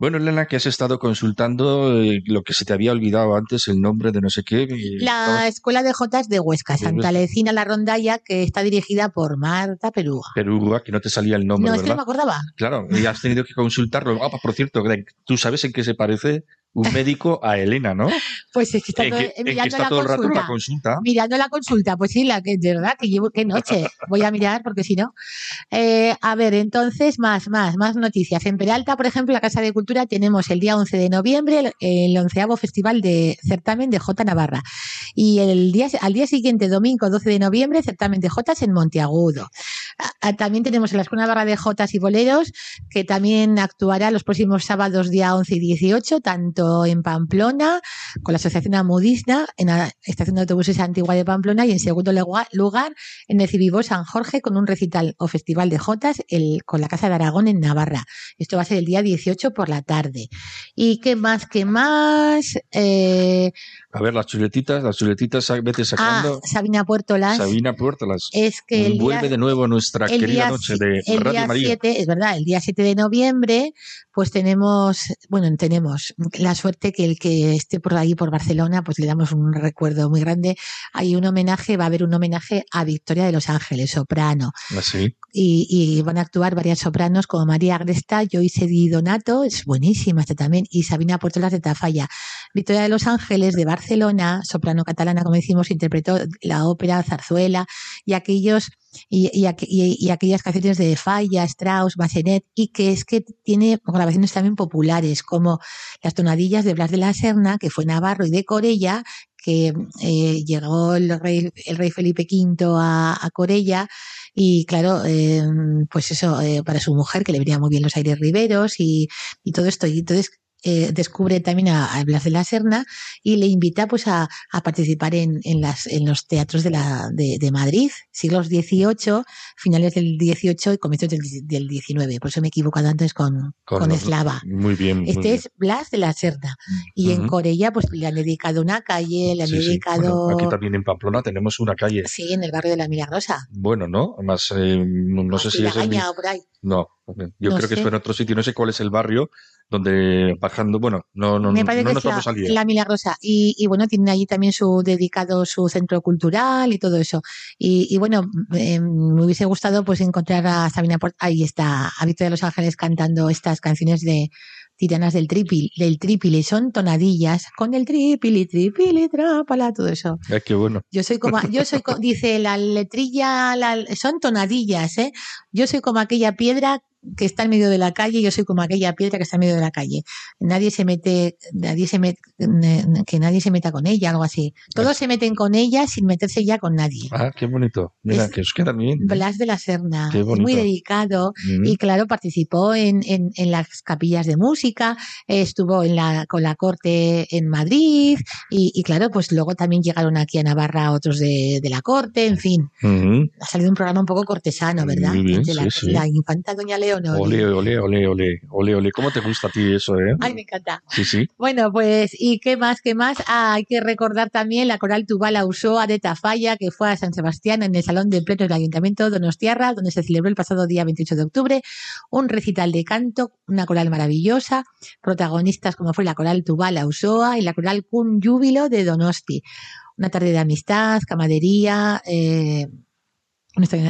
Bueno, Elena, que has estado consultando eh, lo que se te había olvidado antes, el nombre de no sé qué. y La estabas- Escuela de Jotas de Huesca, Santa. Lecina La Rondalla, que está dirigida por Marta Perúa. Perú, que no te salía el nombre, No, es que no ¿verdad? me acordaba. Claro, y has tenido que consultarlo. Ah, por cierto, Greg, tú sabes en qué se parece un médico a Elena, ¿no? Pues es que está En todo- que, en que mirando está la todo el rato consulta. la consulta. Mirando la consulta, pues sí, la que de verdad que llevo, qué noche. Voy a mirar porque si no. Eh, a ver, entonces, más, más, más noticias. En Peralta, por ejemplo, la Casa de Cultura, tenemos el día 11 de noviembre el, el onceavo Festival de Certamen de J Navarra. Y el día, al día siguiente, domingo 12 de noviembre, Certamen de Jotas en Monteagudo. También tenemos en la Escuela Navarra de Jotas y Boleros, que también actuará los próximos sábados, día 11 y 18, tanto en Pamplona, con la Asociación Amudisna, en la Estación de Autobuses Antigua de Pamplona, y en segundo lugar, en el Cibibó San Jorge, con un recital o festival de Jotas el, con la Casa de Aragón en Navarra. Esto va a ser el día 18 por la tarde. ¿Y qué más? ¿Qué más? Eh, A ver, las chuletitas, las chuletitas a veces ah, sacando. Sabina Puertolas. Sabina Puertolas. Es que el Vuelve día- de nuevo nuestra querida noche de el Radio día María. 7, es verdad, el día 7 de noviembre, pues tenemos, bueno, tenemos la suerte que el que esté por ahí, por Barcelona, pues le damos un recuerdo muy grande. Hay un homenaje, va a haber un homenaje a Victoria de los Ángeles, soprano, Así. y, y van a actuar varias sopranos como María Agresta, Joyce Di Donato, es buenísima esta también, y Sabina Puertolas de Tafalla. Victoria de los Ángeles de Barcelona, soprano catalana, como decimos, interpretó la ópera Zarzuela y aquellos y, y, aqu- y- y aquellas canciones de Falla, Strauss, Massenet, y que es que tiene grabaciones también populares, como las tonadillas de Blas de la Serna, que fue Navarro y de Corella, que eh, llegó el rey, el rey Felipe V a, Corella, y claro, eh, pues eso, eh, para su mujer, que le venía muy bien los aires riberos y, y todo esto. Y entonces eh, descubre también a, a Blas de la Serna y le invita pues a, a participar en, en, las, en los teatros de, la, de, de Madrid, siglos XVIII, finales del XVIII y comienzos del, del XIX. Por eso me he equivocado antes con, con, los- Eslava. Muy bien. muy Este bien. es Blas de la Serna. Y en. Corella, pues le han dedicado una calle, le han Sí, sí. dedicado. Bueno, aquí también en Pamplona tenemos una calle. Sí, en el barrio de la Milagrosa. Bueno, ¿no? Además, eh, no, no sé si es. No, yo No creo que fue en otro sitio. No sé cuál es el barrio donde bajando. Bueno, no, no, Me no, parece no que nos es la, vamos a liar. la Milagrosa. Y, y bueno, tiene allí también su dedicado su centro cultural y todo eso. Y, y bueno, eh, me hubiese gustado pues encontrar a Sabina Port ahí está, a Victoria de los Ángeles cantando estas canciones de tiranas del tripil, del tripil, y son tonadillas con el tripil y tripil y trápala, todo eso. Eh, qué bueno. Yo soy como, yo soy, co- dice la letrilla, la- son tonadillas, ¿eh? Yo soy como aquella piedra que está en medio de la calle, yo soy como aquella piedra que está en medio de la calle. Nadie se mete, nadie se mete, que nadie se meta con ella, algo así. Todos se meten con ella sin meterse ya con nadie. Ah, qué bonito. Mira, Es que os queda bien. ¿eh? Blas de la Serna, es muy dedicado Mm. y claro, participó en, en, en las capillas de música, estuvo en la, con la corte en Madrid y, y claro, pues luego también llegaron aquí a Navarra otros de, de la corte, en fin, ha salido un programa un poco cortesano, ¿verdad? Bien, la, sí, sí. la infanta doña Leonor. Y- Ole, ole, ole, ole, ole, ole. ¿Cómo te gusta a ti eso, eh? Ay, me encanta. Sí, sí. Bueno, pues, ¿y qué más? ¿Qué más? Ah, hay que recordar también la coral Tubala Usoa de Tafalla, que fue a San Sebastián en el Salón de Plenos del Ayuntamiento de Donostiarra, donde se celebró el pasado día 28 de octubre un recital de canto, una coral maravillosa, protagonistas como fue la coral Tubala Usoa y la coral Kun Júbilo de Donosti. Una tarde de amistad, camaradería, eh,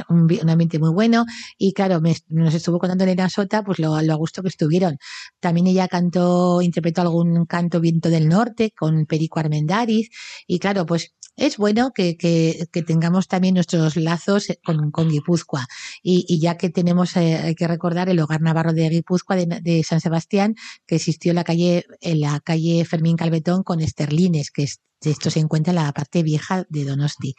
un, un ambiente muy bueno. Y claro, me- nos estuvo contando Elena Sota pues lo, lo a gusto que estuvieron. También ella cantó, interpretó algún canto viento del norte con Perico Armendáriz y claro, pues es bueno que, que, que tengamos también nuestros lazos con, con Guipúzcoa. Y, y ya que tenemos, eh, hay que recordar el hogar navarro de Guipúzcoa de, de San Sebastián que existió en la calle, en la calle Fermín Calvetón con Esterlines, que es esto se encuentra en la parte vieja de Donosti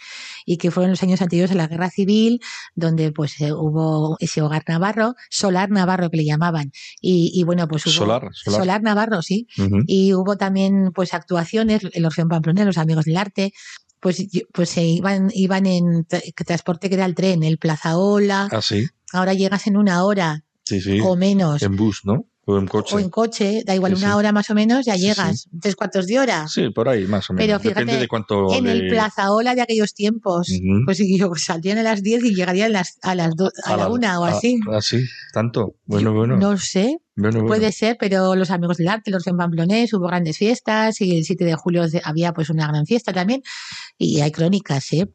y que fueron los años anteriores a la guerra civil donde pues eh, hubo ese hogar navarro, solar navarro que le llamaban y, y bueno pues hubo Solar, solar. navarro sí y hubo también pues actuaciones el Orfeón Pamplona los amigos del arte pues pues se iban iban en tra- transporte que era el tren el Plazaola Ah, sí. ahora llegas en una hora Sí, sí. o menos En bus, ¿no? O en coche. o en coche da igual Sí, una sí. hora más o menos ya Sí, llegas tres cuartos de hora Sí, por ahí, más o menos. Pero Depende fíjate, de cuánto. en el le- Plazaola de aquellos tiempos pues yo saldrían a las 10 y llegarían a las, a las do- a, la la- una o a- así. Así, tanto. Bueno, bueno. No sé, Bueno, bueno. Puede ser, pero los amigos del arte, los en Pamplonés, hubo grandes fiestas y el 7 de julio había pues una gran fiesta también y hay crónicas, ¿eh?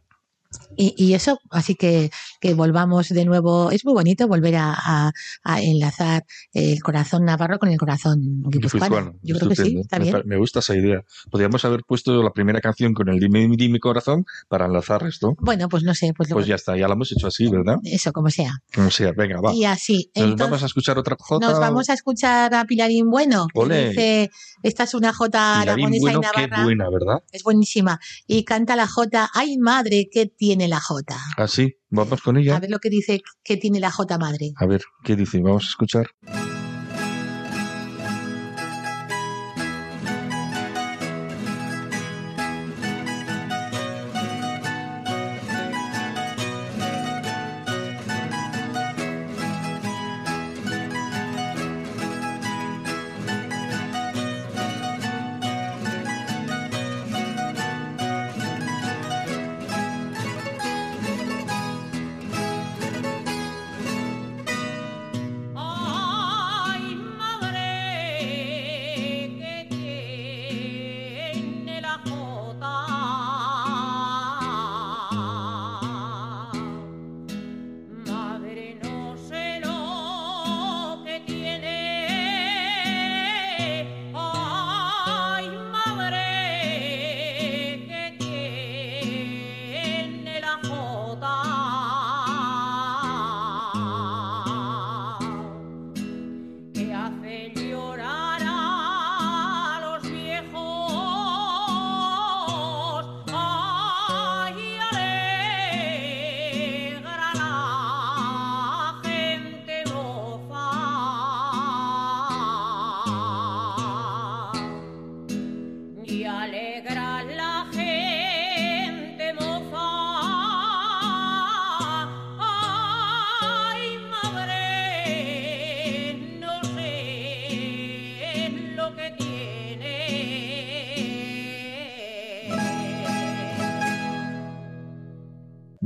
Y, y eso, así que, que volvamos de nuevo. Es muy bonito volver a, a- a enlazar el corazón navarro con el corazón guipuzcoano. Yo creo que sí, está me, bien. me gusta esa idea. Podríamos haber puesto la primera canción con el Dime, dime corazón para enlazar esto. Bueno, pues no sé, pues, Pues ya está, ya lo hemos hecho así, ¿verdad? eso como sea. Como sea, venga, va. Y así. Nos Entonces, vamos a escuchar otra jota. nos vamos a escuchar a Pilarín Bueno, que dice, esta es una jota Pilarín, aragonesa bueno, y qué navarra. buena, ¿verdad? Es buenísima. Y canta la jota, ay madre, ¿qué tiene la jota? Así, vamos con ella. A ver lo que dice que tiene la jota madre. A ver, ¿qué dice? Vamos a escuchar.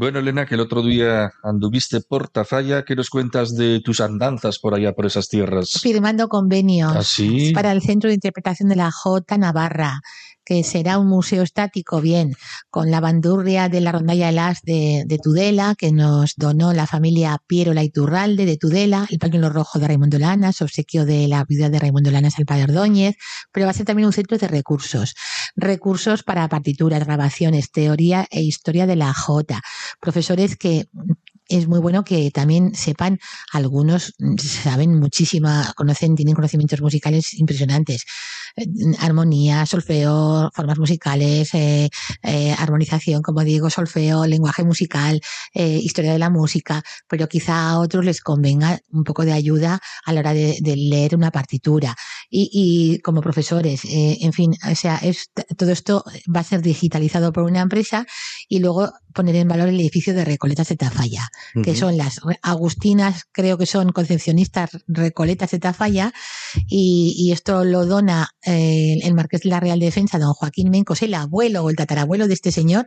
Bueno, Elena, que el otro día anduviste por Tafalla. ¿Qué nos cuentas de tus andanzas por allá, por esas tierras? Firmando convenios ¿Así? para el Centro de Interpretación de la Jota Navarra, que será un museo estático, bien, con la bandurria de la rondalla de As de, de Tudela, que nos donó la familia Piero La Iturralde de Tudela, el pañuelo rojo de Raimundo Lanas, obsequio de la viuda de Raimundo Lanas al padre Ordóñez, pero va a ser también un centro de recursos. Recursos para partituras, grabaciones, teoría e historia de la Jota. Profesores que es muy bueno que también sepan, algunos mm, saben muchísima, conocen, tienen conocimientos musicales impresionantes. Eh, Armonía, solfeo, formas musicales, eh, eh, armonización, como digo, solfeo, lenguaje musical, historia de la música, pero quizá a otros les convenga un poco de ayuda a la hora de, leer una partitura. Y, y como profesores, en fin, o sea, es, todo esto va a ser digitalizado por una empresa y luego poner en valor el edificio de Recoletas de Tafalla que son las agustinas, creo que son concepcionistas recoletas de Tafalla, y, y esto lo dona eh, el marqués de la Real Defensa, don Joaquín Mencos, el abuelo o el tatarabuelo de este señor,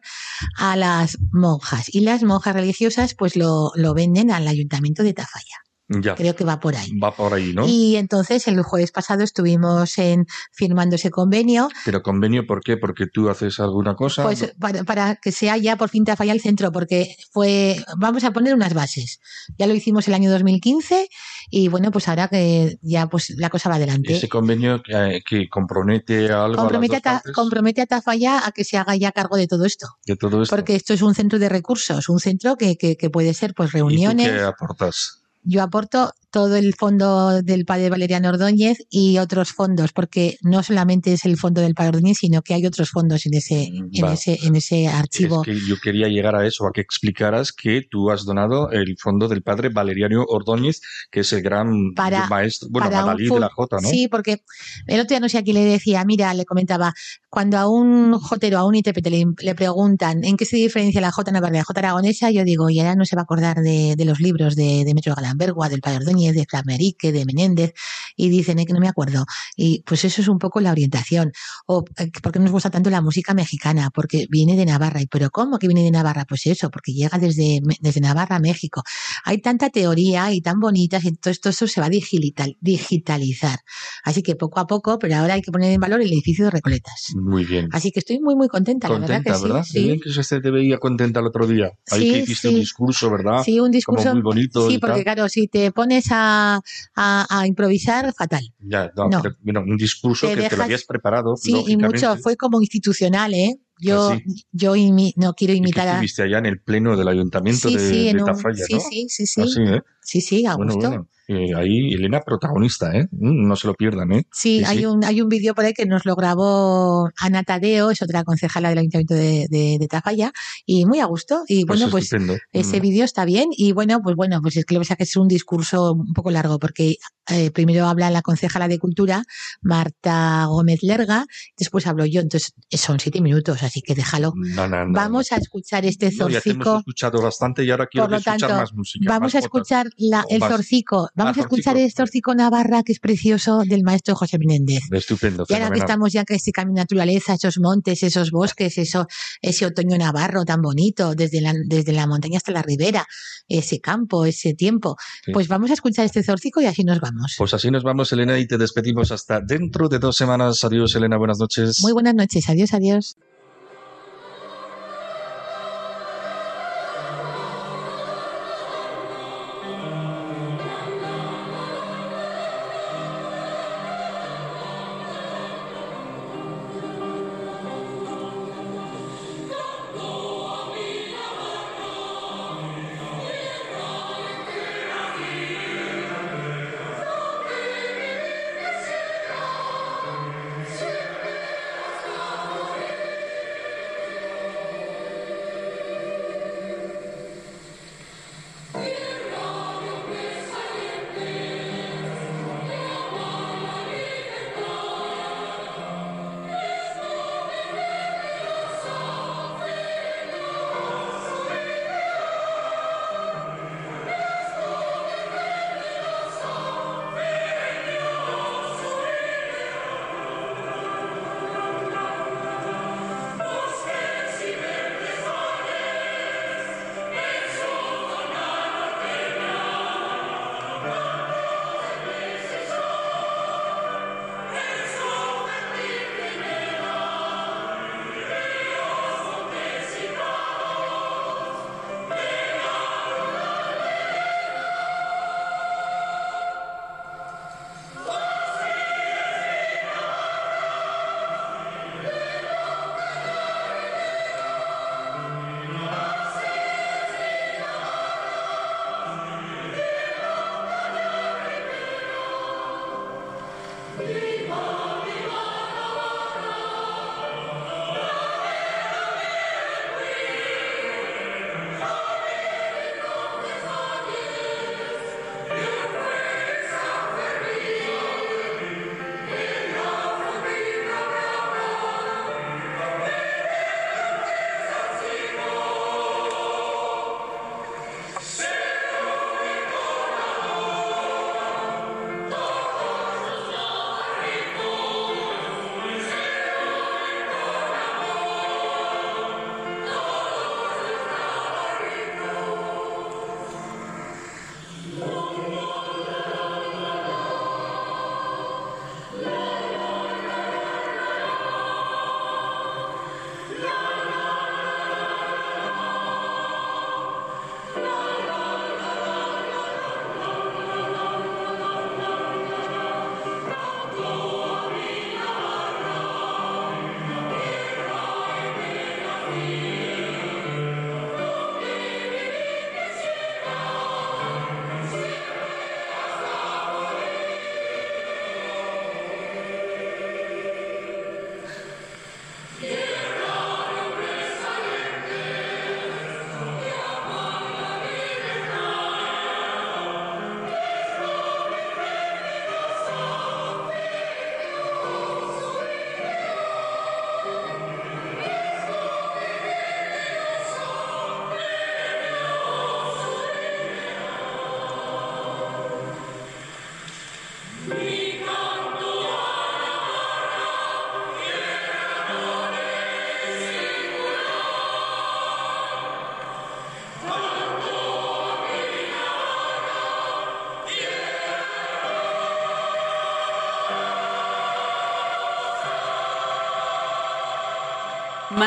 a las monjas. Y las monjas religiosas pues lo, lo venden al ayuntamiento de Tafalla. Ya, Creo que va por ahí. va por ahí, ¿no? Y entonces el jueves pasado estuvimos en firmando ese convenio Pero convenio, ¿por qué? Porque tú haces alguna cosa. Pues para, para que sea ya por fin Tafalla el centro, porque fue, vamos a poner unas bases. Ya lo hicimos el año 2015 y bueno, pues ahora que ya pues la cosa va adelante. Ese convenio eh, que compromete a algo Compromete a a, las dos partes compromete a Tafalla a que se haga ya cargo de todo esto, de todo esto. porque esto es un centro de recursos, un centro que, que, que puede ser pues ¿Y tú reuniones. qué aportas? Yo aporto todo el fondo del padre Valeriano Ordóñez y otros fondos, porque no solamente es el fondo del padre Ordóñez, sino que hay otros fondos en ese, en Mm, ese, en ese archivo. Es que yo quería llegar a eso, a que explicaras que tú has donado el fondo del padre Valeriano Ordóñez, que es el gran Para- maestro, bueno, para Madalí de la Jota, ¿no? Sí, porque el otro día no sé a quién le decía, mira, le comentaba, cuando a un jotero, a un intérprete le, le preguntan en qué se diferencia la jota navarra de la jota aragonesa, yo digo, y ahora no se va a acordar de, de los libros de, de Metro Galardón. Lambergua, del Padre Ordóñez, de Flamerique, de Menéndez, y dicen eh, que no me acuerdo. Y pues eso es un poco la orientación. O eh, por qué nos gusta tanto la música mexicana, porque viene de Navarra. ¿Y pero cómo que viene de Navarra? Pues eso, porque llega desde, desde Navarra a México. Hay tanta teoría y tan bonitas, y todo esto, eso se va a digital, digitalizar. Así que poco a poco, pero ahora hay que poner en valor el edificio de Recoletas. Muy bien. Así que estoy muy, muy contenta, la verdad Contenta, que sí. ¿verdad? sí. Qué bien que se te veía contenta el otro día. Ahí Sí, que hiciste sí. un discurso, ¿verdad? Sí, un discurso. Como muy bonito Sí, porque tal. Claro, si te pones a, a, a improvisar, fatal. Ya, no, No. pero, bueno, un discurso Te que te dejas- lo habías preparado. Sí, y mucho, fue como institucional, ¿eh? Yo, Ah, sí. yo imi- no quiero imitar a. estuviste allá en el pleno del ayuntamiento Sí, de, sí, de un- Tafalla, sí, ¿no? sí, sí, sí. ¿eh? Sí, sí, a Bueno, gusto. bueno. Eh, ahí Elena protagonista, ¿eh? Mm, No se lo pierdan, ¿eh? Sí, Sí, hay sí. un hay un vídeo por ahí que nos lo grabó Ana Tadeo, es otra concejala del Ayuntamiento de, de, de Tafalla, y muy a gusto. Y Pues bueno, pues ese Mm. vídeo está bien. Y bueno, pues bueno, pues es que lo que pasa es que es un discurso un poco largo, porque eh, primero habla la concejala de Cultura, Marta Gómez Lerga, después hablo yo, entonces son siete minutos, así que déjalo. No, no, no, Vamos a escuchar este no, ya te hemos zorcico. escuchado bastante y ahora quiero Por lo escuchar tanto, más música. Vamos más a escuchar la, el Más. zorcico. Vamos a escuchar el zorcico Navarra, que es precioso, del maestro José Menéndez. Estupendo, Y ahora que estamos ya que ese camino de naturaleza, esos montes, esos bosques, eso, ese otoño navarro tan bonito, desde la, desde la montaña hasta la ribera, ese campo, ese tiempo. Sí. Pues vamos a escuchar este zorcico y así nos vamos. Pues así nos vamos, Elena, y te despedimos hasta dentro de dos semanas. Adiós, Elena, buenas noches. Muy buenas noches, adiós, adiós.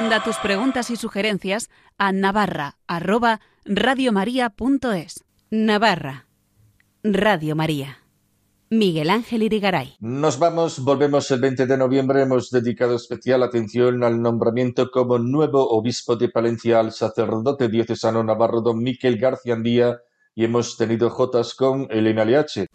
Manda tus preguntas y sugerencias a navarra@radiomaria.es. Navarra. Radio María. Miguel Ángel Irigaray. Nos vamos, volvemos el 20 de noviembre. Hemos dedicado especial atención al nombramiento como nuevo obispo de Palencia al sacerdote diocesano navarro don Miquel García Andía y hemos tenido jotas con Elena Leache.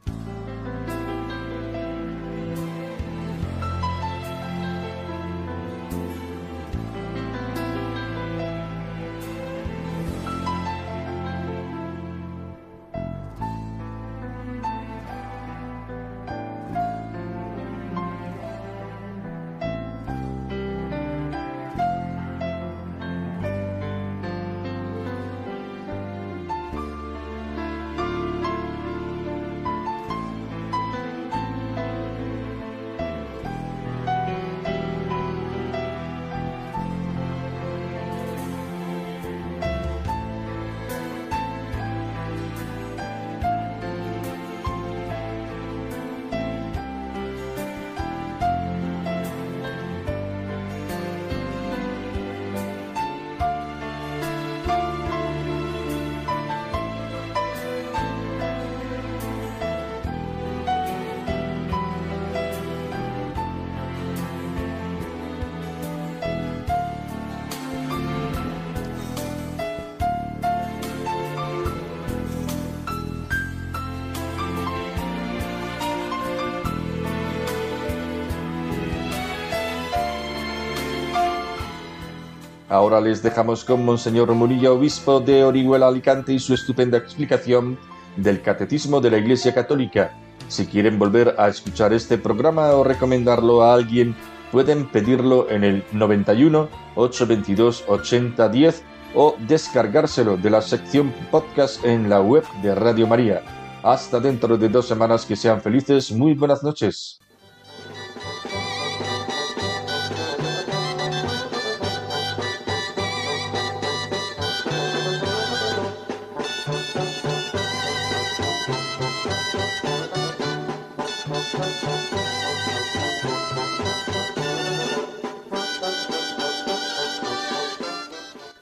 Ahora les dejamos con Monseñor Murillo, obispo de Orihuela Alicante, y su estupenda explicación del Catecismo de la Iglesia Católica. Si quieren volver a escuchar este programa o recomendarlo a alguien, pueden pedirlo en el 91 822 8010 o descargárselo de la sección podcast en la web de Radio María. Hasta dentro de dos semanas que sean felices. Muy buenas noches.